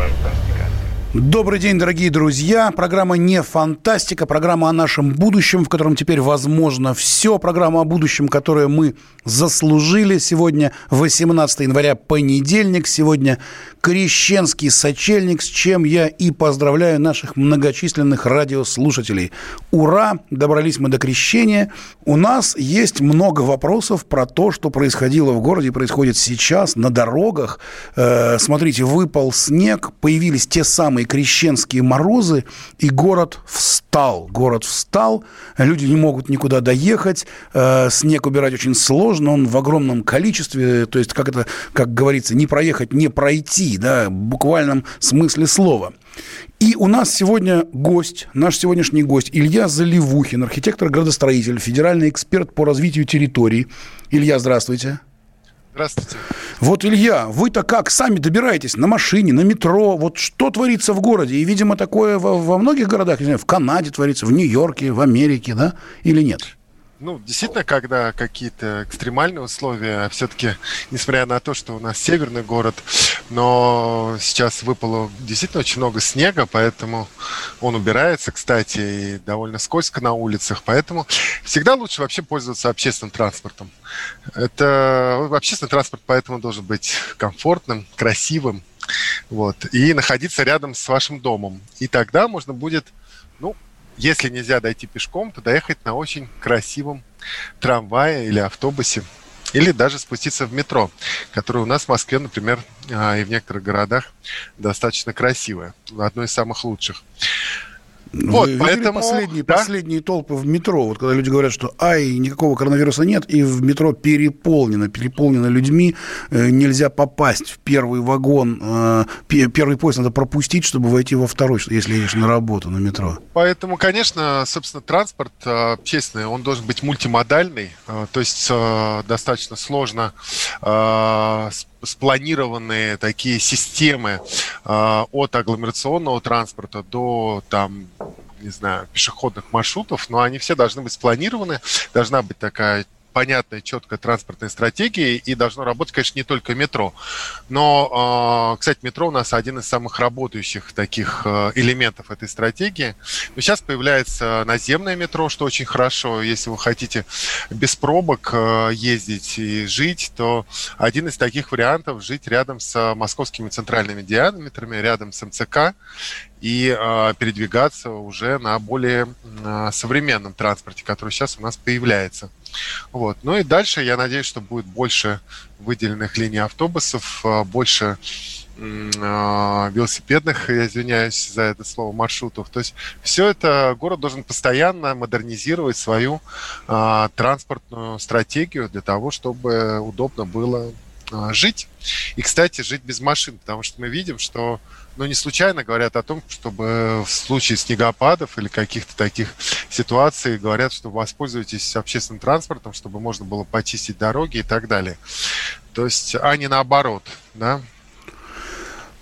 Vai, vai. Добрый день, дорогие друзья. Программа не фантастика, программа о нашем будущем, в котором теперь возможно все. Программа о будущем, которое мы заслужили. Сегодня 18 января, понедельник. Сегодня крещенский сочельник, с чем я и поздравляю наших многочисленных радиослушателей. Ура! Добрались мы до крещения. У нас есть много вопросов про то, что происходило в городе, происходит сейчас на дорогах. Э, смотрите, выпал снег, появились те самые крещенские морозы, и город встал. Город встал, люди не могут никуда доехать, э, снег убирать очень сложно, он в огромном количестве, то есть, как это, как говорится, не проехать, не пройти, да, в буквальном смысле слова. И у нас сегодня гость, наш сегодняшний гость Илья Заливухин, архитектор-градостроитель, федеральный эксперт по развитию территорий. Илья, здравствуйте. Здравствуйте. Вот, Илья, вы-то как сами добираетесь на машине, на метро? Вот что творится в городе? И, видимо, такое во, во многих городах, не знаю, в Канаде творится, в Нью-Йорке, в Америке, да? Или нет? Ну, действительно, когда какие-то экстремальные условия, все-таки, несмотря на то, что у нас северный город, но сейчас выпало действительно очень много снега, поэтому он убирается, кстати, и довольно скользко на улицах, поэтому всегда лучше вообще пользоваться общественным транспортом. Это общественный транспорт поэтому должен быть комфортным, красивым, вот, и находиться рядом с вашим домом. И тогда можно будет, ну, если нельзя дойти пешком, то доехать на очень красивом трамвае или автобусе. Или даже спуститься в метро, которое у нас в Москве, например, а, и в некоторых городах достаточно красивое. Одно из самых лучших. Вот, Вы поэтому... последние, да? последние толпы в метро, вот когда люди говорят, что ай, никакого коронавируса нет, и в метро переполнено, переполнено людьми, э, нельзя попасть в первый вагон, э, первый поезд надо пропустить, чтобы войти во второй, если едешь на работу на метро. Поэтому, конечно, собственно, транспорт э, общественный, он должен быть мультимодальный, то есть достаточно сложно спланированные такие системы э, от агломерационного транспорта до там не знаю, пешеходных маршрутов, но они все должны быть спланированы, должна быть такая понятная, четкая транспортная стратегия, и должно работать, конечно, не только метро. Но, а, кстати, метро у нас один из самых работающих таких а, элементов этой стратегии. Но сейчас появляется наземное метро, что очень хорошо. Если вы хотите без пробок а, ездить и жить, то один из таких вариантов жить рядом с московскими центральными диаметрами, рядом с МЦК и э, передвигаться уже на более э, современном транспорте, который сейчас у нас появляется. Вот. Ну и дальше я надеюсь, что будет больше выделенных линий автобусов, э, больше э, велосипедных, я извиняюсь за это слово, маршрутов. То есть все это город должен постоянно модернизировать свою э, транспортную стратегию для того, чтобы удобно было жить. И, кстати, жить без машин, потому что мы видим, что но не случайно говорят о том, чтобы в случае снегопадов или каких-то таких ситуаций говорят, что воспользуйтесь общественным транспортом, чтобы можно было почистить дороги и так далее. То есть, а не наоборот, да?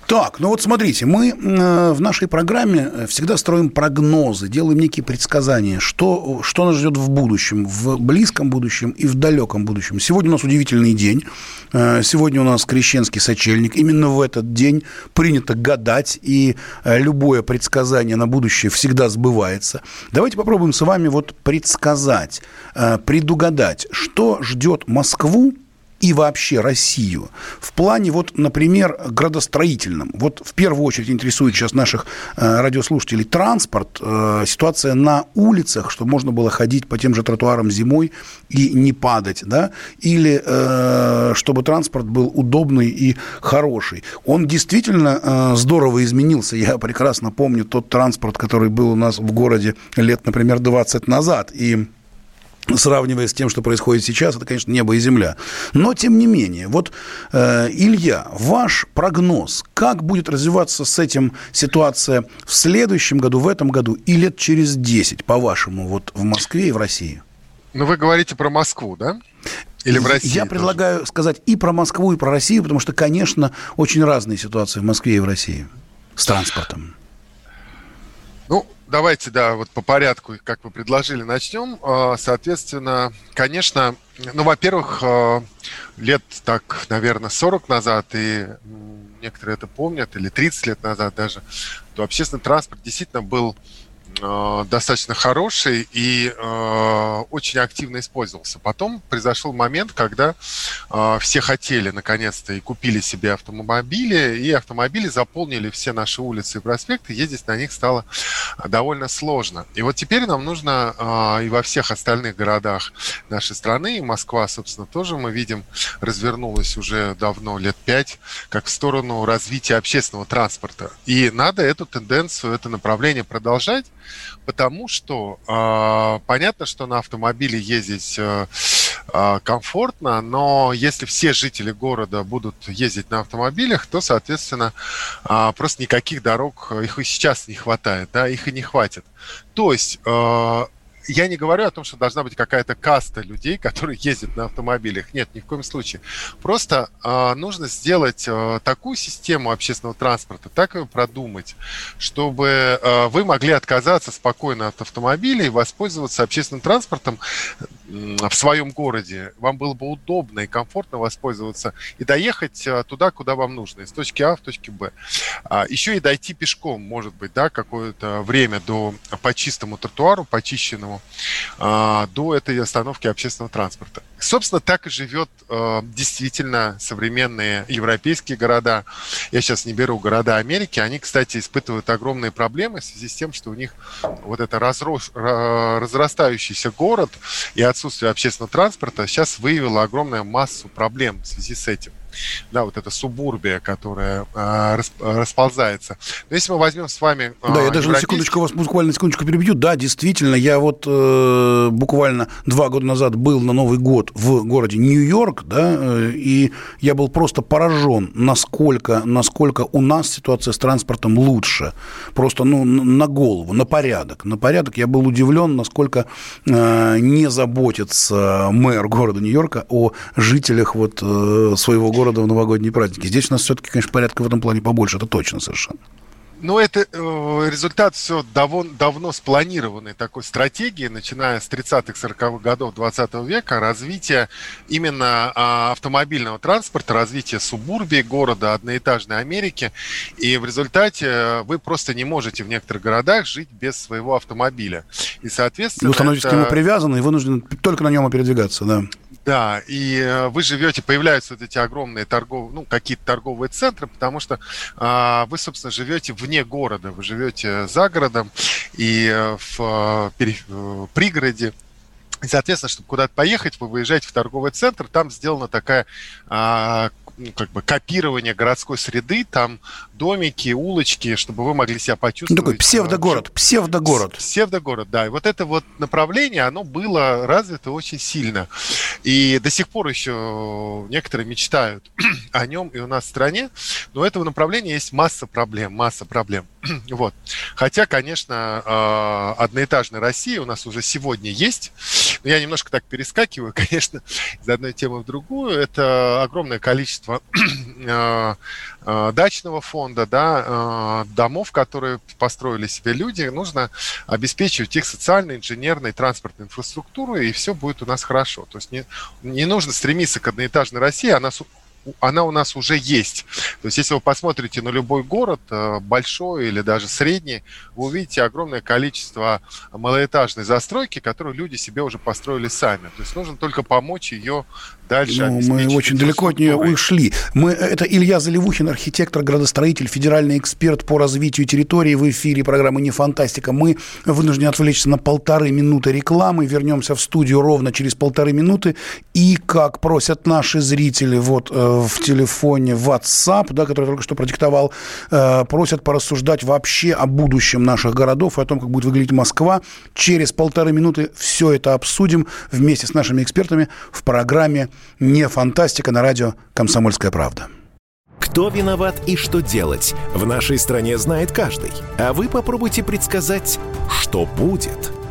Так, ну вот смотрите, мы э, в нашей программе э, всегда строим прогнозы, делаем некие предсказания, что, что нас ждет в будущем, в близком будущем и в далеком будущем. Сегодня у нас удивительный день. Э, сегодня у нас крещенский сочельник. Именно в этот день принято гадать, и любое предсказание на будущее всегда сбывается. Давайте попробуем с вами вот предсказать, предугадать, что ждет Москву и вообще Россию в плане, вот, например, градостроительном. Вот в первую очередь интересует сейчас наших э, радиослушателей транспорт, э, ситуация на улицах, чтобы можно было ходить по тем же тротуарам зимой и не падать, да, или э, чтобы транспорт был удобный и хороший. Он действительно э, здорово изменился. Я прекрасно помню тот транспорт, который был у нас в городе лет, например, 20 назад. И сравнивая с тем, что происходит сейчас, это, конечно, небо и земля. Но, тем не менее, вот, э, Илья, ваш прогноз, как будет развиваться с этим ситуация в следующем году, в этом году и лет через 10, по-вашему, вот в Москве и в России? Ну, вы говорите про Москву, да? Или в России? Я тоже? предлагаю сказать и про Москву, и про Россию, потому что, конечно, очень разные ситуации в Москве и в России с транспортом. Ну, давайте, да, вот по порядку, как вы предложили, начнем. А, соответственно, конечно, ну, во-первых, а, лет так, наверное, 40 назад, и некоторые это помнят, или 30 лет назад даже, то общественный транспорт действительно был достаточно хороший и э, очень активно использовался. Потом произошел момент, когда э, все хотели наконец-то и купили себе автомобили, и автомобили заполнили все наши улицы и проспекты, ездить на них стало довольно сложно. И вот теперь нам нужно э, и во всех остальных городах нашей страны, и Москва, собственно, тоже мы видим, развернулась уже давно, лет пять, как в сторону развития общественного транспорта. И надо эту тенденцию, это направление продолжать, потому что э, понятно, что на автомобиле ездить э, э, комфортно, но если все жители города будут ездить на автомобилях, то, соответственно, э, просто никаких дорог, их и сейчас не хватает, да, их и не хватит. То есть э, я не говорю о том, что должна быть какая-то каста людей, которые ездят на автомобилях. Нет, ни в коем случае. Просто э, нужно сделать э, такую систему общественного транспорта, так ее продумать, чтобы э, вы могли отказаться спокойно от автомобиля и воспользоваться общественным транспортом в своем городе. Вам было бы удобно и комфортно воспользоваться и доехать туда, куда вам нужно, из точки А в точке Б. А, еще и дойти пешком, может быть, да, какое-то время до по чистому тротуару, почищенному а, до этой остановки общественного транспорта. Собственно, так и живет э, действительно современные европейские города. Я сейчас не беру города Америки. Они, кстати, испытывают огромные проблемы в связи с тем, что у них вот это разрос, разрастающийся город и отсутствие общественного транспорта сейчас выявило огромную массу проблем в связи с этим да, вот эта субурбия, которая э, расползается. Но если мы возьмем с вами... Э, да, я даже на секундочку вас буквально на секундочку перебью. Да, действительно, я вот э, буквально два года назад был на Новый год в городе Нью-Йорк, да, э, и я был просто поражен, насколько, насколько у нас ситуация с транспортом лучше. Просто, ну, на голову, на порядок. На порядок я был удивлен, насколько э, не заботится мэр города Нью-Йорка о жителях вот э, своего города города в новогодние праздники. Здесь у нас все-таки, конечно, порядка в этом плане побольше, это точно совершенно. Ну, это э, результат все давно, давно спланированной такой стратегии, начиная с 30-х, 40-х годов 20 века, развития именно э, автомобильного транспорта, развития субурбии города, одноэтажной Америки. И в результате э, вы просто не можете в некоторых городах жить без своего автомобиля. И, соответственно... Вы становитесь это... к нему привязаны, и вынуждены только на нем передвигаться, да. Да, и э, вы живете, появляются вот эти огромные торговые, ну, какие-то торговые центры, потому что а, вы, собственно, живете вне города, вы живете за городом и э, в, в э, пригороде. И, соответственно, чтобы куда-то поехать, вы выезжаете в торговый центр, там сделана такая а, ну, как бы копирование городской среды, там домики, улочки, чтобы вы могли себя почувствовать. Такой псевдогород, псевдогород. Псевдогород, да. И вот это вот направление, оно было развито очень сильно. И до сих пор еще некоторые мечтают о нем и у нас в стране, но у этого направления есть масса проблем, масса проблем. вот. Хотя, конечно, а, одноэтажная Россия у нас уже сегодня есть. Я немножко так перескакиваю, конечно, из одной темы в другую. Это огромное количество а, а, дачного фонда, да, домов, которые построили себе люди. Нужно обеспечивать их социальной, инженерной, транспортной инфраструктурой, и все будет у нас хорошо. То есть не, не нужно стремиться к одноэтажной России, она она у нас уже есть. То есть, если вы посмотрите на любой город, э, большой или даже средний, вы увидите огромное количество малоэтажной застройки, которую люди себе уже построили сами. То есть, нужно только помочь ее дальше. Ну, мы очень далеко от нее ушли. Мы, это Илья Заливухин, архитектор, градостроитель, федеральный эксперт по развитию территории в эфире программы «Не фантастика». Мы вынуждены отвлечься на полторы минуты рекламы. Вернемся в студию ровно через полторы минуты. И, как просят наши зрители вот э, в телефоне WhatsApp, да, который только что продиктовал, э, просят порассуждать вообще о будущем наших городов и о том, как будет выглядеть Москва. Через полторы минуты все это обсудим вместе с нашими экспертами в программе «Не фантастика» на радио «Комсомольская правда». Кто виноват и что делать, в нашей стране знает каждый. А вы попробуйте предсказать, что будет –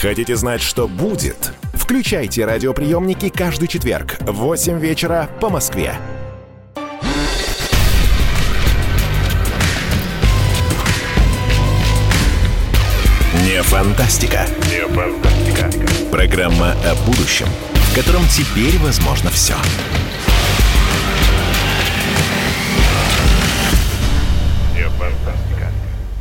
Хотите знать, что будет? Включайте радиоприемники каждый четверг в 8 вечера по Москве. Не фантастика. Не фантастика. Программа о будущем, в котором теперь возможно все. Все.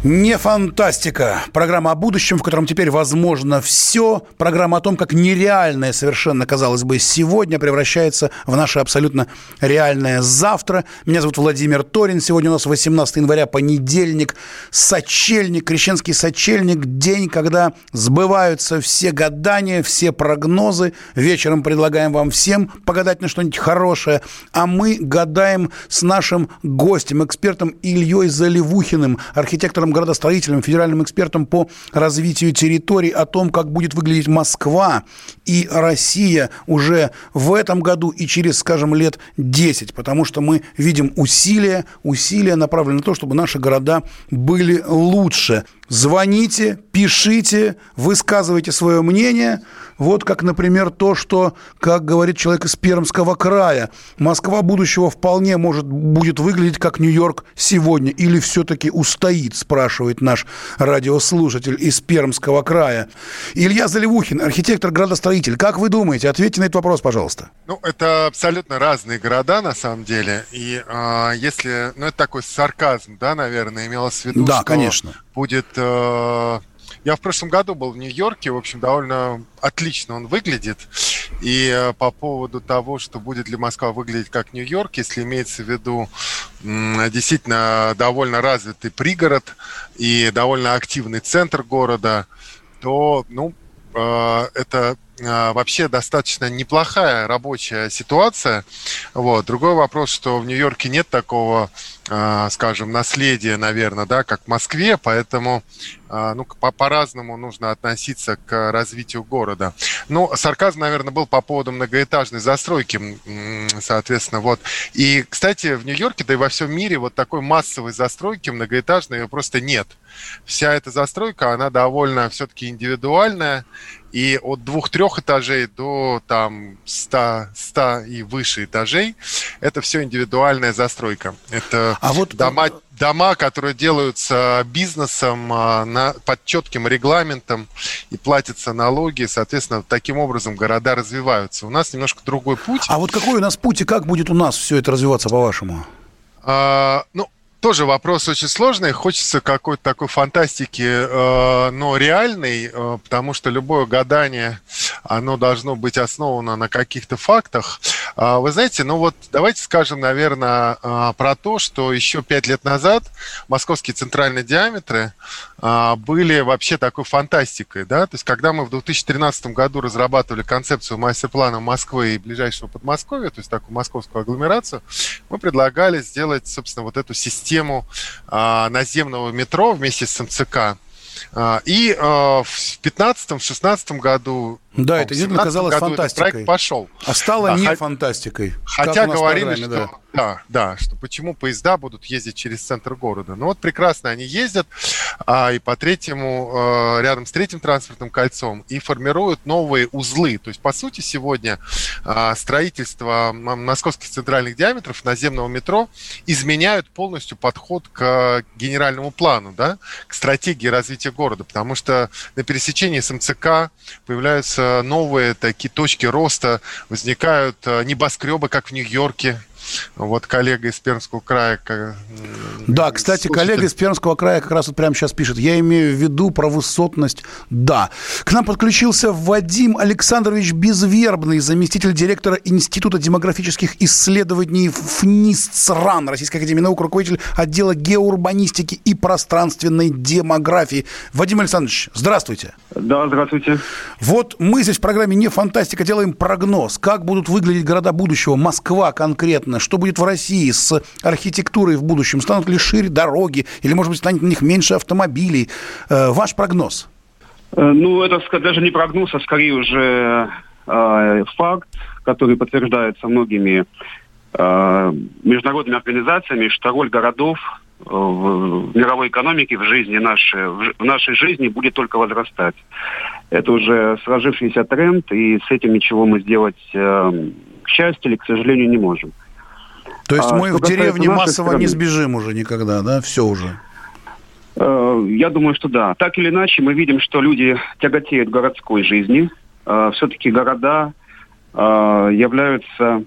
Не фантастика. Программа о будущем, в котором теперь возможно все. Программа о том, как нереальное совершенно, казалось бы, сегодня превращается в наше абсолютно реальное завтра. Меня зовут Владимир Торин. Сегодня у нас 18 января, понедельник, сочельник, крещенский сочельник, день, когда сбываются все гадания, все прогнозы. Вечером предлагаем вам всем погадать на что-нибудь хорошее. А мы гадаем с нашим гостем, экспертом Ильей Заливухиным, архитектором градостроителем, федеральным экспертом по развитию территорий о том, как будет выглядеть Москва и Россия уже в этом году и через, скажем, лет 10, потому что мы видим усилия, усилия направлены на то, чтобы наши города были лучше. Звоните, пишите, высказывайте свое мнение. Вот как, например, то, что, как говорит человек из Пермского края, Москва будущего вполне может будет выглядеть как Нью-Йорк сегодня. Или все-таки устоит, спрашивает наш радиослушатель из Пермского края. Илья Заливухин, архитектор-градостроитель. Как вы думаете? Ответьте на этот вопрос, пожалуйста. Ну, это абсолютно разные города, на самом деле. И э, если... Ну, это такой сарказм, да, наверное, имелось в виду, Да, конечно. Будет... Э, я в прошлом году был в Нью-Йорке, в общем, довольно отлично он выглядит. И э, по поводу того, что будет ли Москва выглядеть как Нью-Йорк, если имеется в виду действительно довольно развитый пригород и довольно активный центр города, то, ну, э, это вообще достаточно неплохая рабочая ситуация. Вот. Другой вопрос, что в Нью-Йорке нет такого а, скажем, наследие, наверное, да, как в Москве, поэтому а, ну, по-разному нужно относиться к развитию города. Ну, сарказм, наверное, был по поводу многоэтажной застройки, соответственно, вот. И, кстати, в Нью-Йорке, да и во всем мире вот такой массовой застройки многоэтажной просто нет. Вся эта застройка, она довольно все-таки индивидуальная, и от двух-трех этажей до там 100, 100 и выше этажей это все индивидуальная застройка. Это а вот дома, дома, которые делаются бизнесом а, на, под четким регламентом и платятся налоги, соответственно, таким образом города развиваются. У нас немножко другой путь. А вот какой у нас путь и как будет у нас все это развиваться, по-вашему? А, ну, тоже вопрос очень сложный. Хочется какой-то такой фантастики, э, но реальной, э, потому что любое гадание, оно должно быть основано на каких-то фактах. А, вы знаете, ну вот давайте скажем, наверное, э, про то, что еще пять лет назад московские центральные диаметры были вообще такой фантастикой, да, то есть когда мы в 2013 году разрабатывали концепцию мастер-плана Москвы и ближайшего Подмосковья, то есть такую московскую агломерацию, мы предлагали сделать, собственно, вот эту систему а, наземного метро вместе с МЦК, А, и а, в 2015-2016 году да, это действительно казалось фантастикой. проект пошел. А стало а, не х... фантастикой. Хотя говорили, что, да. да, да, что почему поезда будут ездить через центр города. Ну вот прекрасно они ездят, а, и по третьему, а, рядом с третьим транспортным кольцом, и формируют новые узлы. То есть, по сути, сегодня а, строительство московских центральных диаметров наземного метро изменяют полностью подход к генеральному плану, да, к стратегии развития города, потому что на пересечении с МЦК появляются новые такие точки роста, возникают э, небоскребы, как в Нью-Йорке, вот коллега из Пермского края... Да, кстати, слушатель... коллега из Пермского края как раз вот прямо сейчас пишет. Я имею в виду про высотность. Да. К нам подключился Вадим Александрович Безвербный, заместитель директора Института демографических исследований ФНИСЦРАН, Российской Академии Наук, руководитель отдела геоурбанистики и пространственной демографии. Вадим Александрович, здравствуйте. Да, здравствуйте. Вот мы здесь в программе «Не фантастика» делаем прогноз. Как будут выглядеть города будущего? Москва конкретно непонятно, что будет в России с архитектурой в будущем. Станут ли шире дороги, или, может быть, станет на них меньше автомобилей? Э, ваш прогноз? Э, ну, это даже не прогноз, а скорее уже э, факт, который подтверждается многими международными организациями, что роль городов в мировой экономике, в жизни нашей, в нашей жизни будет только возрастать. Это уже сложившийся тренд, и с этим ничего мы сделать, к счастью или к сожалению, не можем. То есть а, мы в деревне массово страны... не сбежим уже никогда, да? Все уже. Э, я думаю, что да. Так или иначе, мы видим, что люди тяготеют городской жизни. Э, Все-таки города э, являются,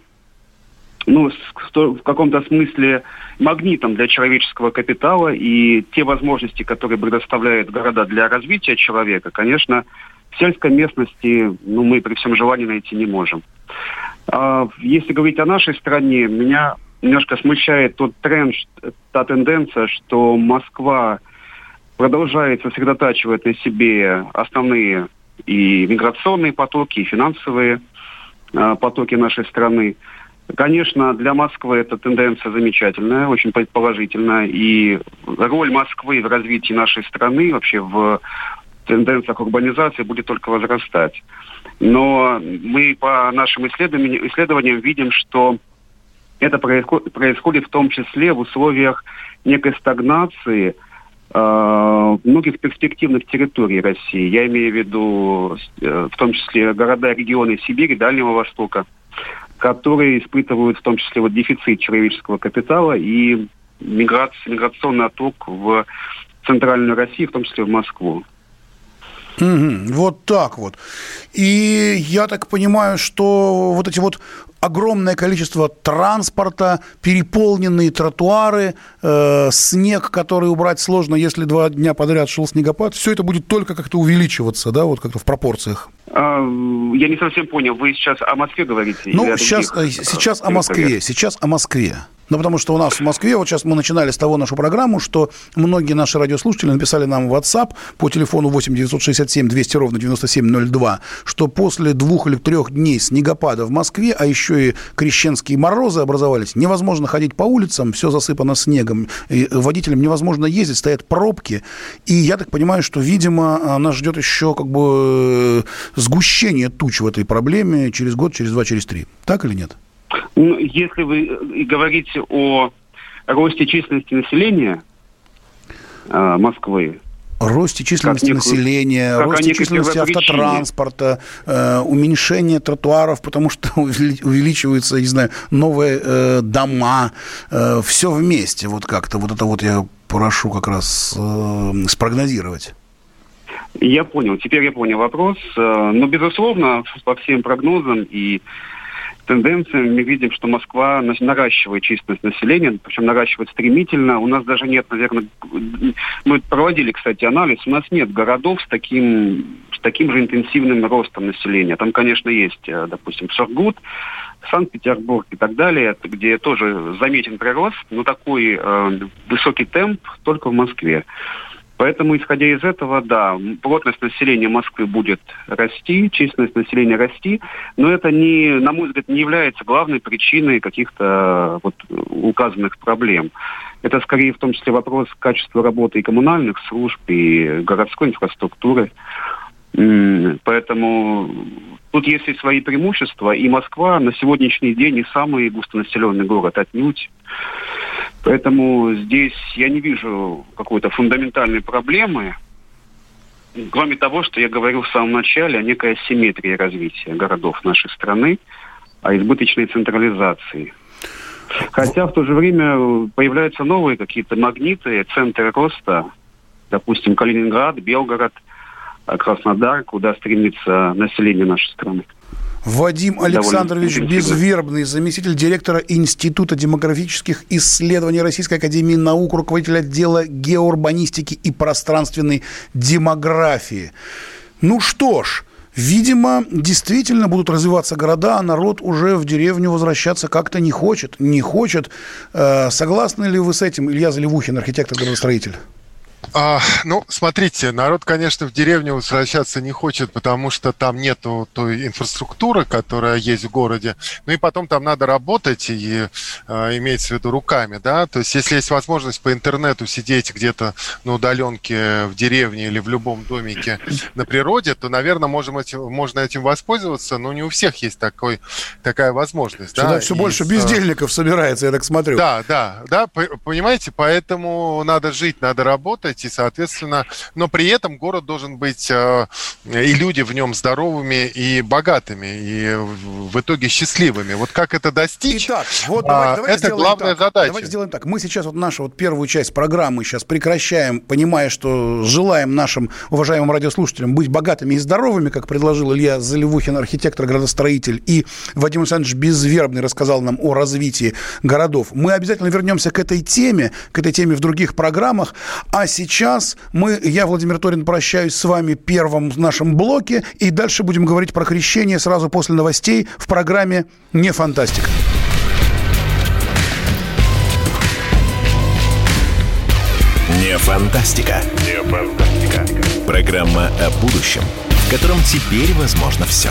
ну, в каком-то смысле магнитом для человеческого капитала, и те возможности, которые предоставляют города для развития человека, конечно, в сельской местности ну, мы при всем желании найти не можем. А, если говорить о нашей стране, меня немножко смущает тот тренд, та тенденция, что Москва продолжает сосредотачивать на себе основные и миграционные потоки, и финансовые э, потоки нашей страны. Конечно, для Москвы эта тенденция замечательная, очень положительная. И роль Москвы в развитии нашей страны, вообще в тенденциях урбанизации будет только возрастать. Но мы по нашим исследованиям, исследованиям видим, что это происходит в том числе в условиях некой стагнации э, многих перспективных территорий России. Я имею в виду э, в том числе города, регионы Сибири, Дальнего Востока, которые испытывают в том числе вот дефицит человеческого капитала и миграция, миграционный отток в центральную Россию, в том числе в Москву. Угу, вот так вот. И я так понимаю, что вот эти вот огромное количество транспорта, переполненные тротуары, э, снег, который убрать сложно, если два дня подряд шел снегопад, все это будет только как-то увеличиваться, да, вот как-то в пропорциях. А, я не совсем понял, вы сейчас о Москве говорите? Ну, сейчас, э, сейчас о Москве, сейчас о Москве. Ну, потому что у нас в Москве, вот сейчас мы начинали с того нашу программу, что многие наши радиослушатели написали нам в WhatsApp по телефону 8 967 200 ровно 9702, что после двух или трех дней снегопада в Москве, а еще и крещенские морозы образовались, невозможно ходить по улицам, все засыпано снегом, и водителям невозможно ездить, стоят пробки. И я так понимаю, что, видимо, нас ждет еще как бы э, сгущение туч в этой проблеме через год, через два, через три. Так или нет? Ну, если вы э, говорите о росте численности населения э, Москвы, росте численности как населения, как росте численности автотранспорта, э, уменьшение тротуаров, потому что увеличиваются, не знаю, новые э, дома, э, все вместе. Вот как-то вот это вот я прошу как раз э, спрогнозировать. Я понял, теперь я понял вопрос. Э, но, безусловно, по всем прогнозам и тенденциям мы видим, что Москва наращивает численность населения, причем наращивает стремительно. У нас даже нет, наверное, мы проводили, кстати, анализ, у нас нет городов с таким, с таким же интенсивным ростом населения. Там, конечно, есть, э, допустим, Сургут, Санкт-Петербург и так далее, где тоже заметен прирост, но такой э, высокий темп только в Москве. Поэтому, исходя из этого, да, плотность населения Москвы будет расти, численность населения расти, но это, не, на мой взгляд, не является главной причиной каких-то вот указанных проблем. Это скорее в том числе вопрос качества работы и коммунальных служб, и городской инфраструктуры. Поэтому тут есть и свои преимущества, и Москва на сегодняшний день не самый густонаселенный город отнюдь. Поэтому здесь я не вижу какой-то фундаментальной проблемы, кроме того, что я говорил в самом начале о некой асимметрии развития городов нашей страны, о избыточной централизации. Хотя в то же время появляются новые какие-то магниты, центры роста, допустим, Калининград, Белгород, Краснодар, куда стремится население нашей страны. Вадим Александрович Безвербный, заместитель директора Института демографических исследований Российской Академии Наук, руководитель отдела геоурбанистики и пространственной демографии. Ну что ж, Видимо, действительно будут развиваться города, а народ уже в деревню возвращаться как-то не хочет. Не хочет. Э, согласны ли вы с этим, Илья Заливухин, архитектор-градостроитель? А, ну, смотрите, народ, конечно, в деревню возвращаться не хочет, потому что там нету той инфраструктуры, которая есть в городе. Ну и потом там надо работать, и а, имеется в виду руками, да. То есть, если есть возможность по интернету сидеть где-то на удаленке в деревне или в любом домике на природе, то, наверное, можем этим, можно этим воспользоваться, но не у всех есть такой, такая возможность. Сюда да? все и больше с... бездельников собирается, я так смотрю. Да, да, да, понимаете, поэтому надо жить, надо работать, работать, и, соответственно, но при этом город должен быть, э, и люди в нем здоровыми и богатыми, и в итоге счастливыми. Вот как это достичь, Итак, вот давайте, а, давайте это главная так. задача. Давайте сделаем так. Мы сейчас вот нашу вот первую часть программы сейчас прекращаем, понимая, что желаем нашим уважаемым радиослушателям быть богатыми и здоровыми, как предложил Илья Заливухин, архитектор-градостроитель, и Вадим Александрович Безвербный рассказал нам о развитии городов. Мы обязательно вернемся к этой теме, к этой теме в других программах. А сейчас мы, я, Владимир Торин, прощаюсь с вами в нашем блоке, и дальше будем говорить про крещение сразу после новостей в программе «Не фантастика». Не фантастика. Не фантастика. Программа о будущем, в котором теперь возможно все.